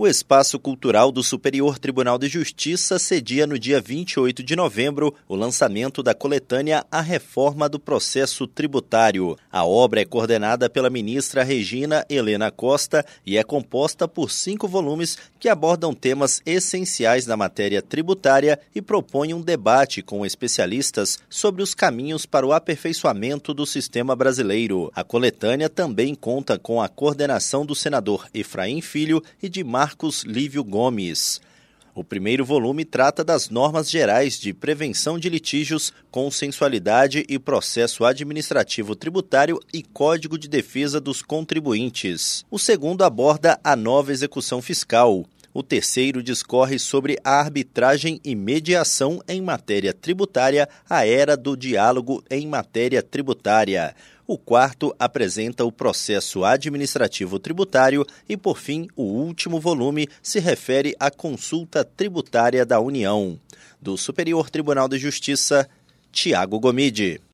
O Espaço Cultural do Superior Tribunal de Justiça cedia no dia 28 de novembro o lançamento da coletânea A Reforma do Processo Tributário. A obra é coordenada pela ministra Regina Helena Costa e é composta por cinco volumes que abordam temas essenciais da matéria tributária e propõem um debate com especialistas sobre os caminhos para o aperfeiçoamento do sistema brasileiro. A coletânea também conta com a coordenação do senador Efraim Filho e de Marcos Marcos Lívio Gomes. O primeiro volume trata das normas gerais de prevenção de litígios, consensualidade e processo administrativo tributário e Código de Defesa dos Contribuintes. O segundo aborda a nova execução fiscal. O terceiro discorre sobre a arbitragem e mediação em matéria tributária, a era do diálogo em matéria tributária. O quarto apresenta o processo administrativo tributário e, por fim, o último volume se refere à consulta tributária da União. Do Superior Tribunal de Justiça, Tiago Gomide.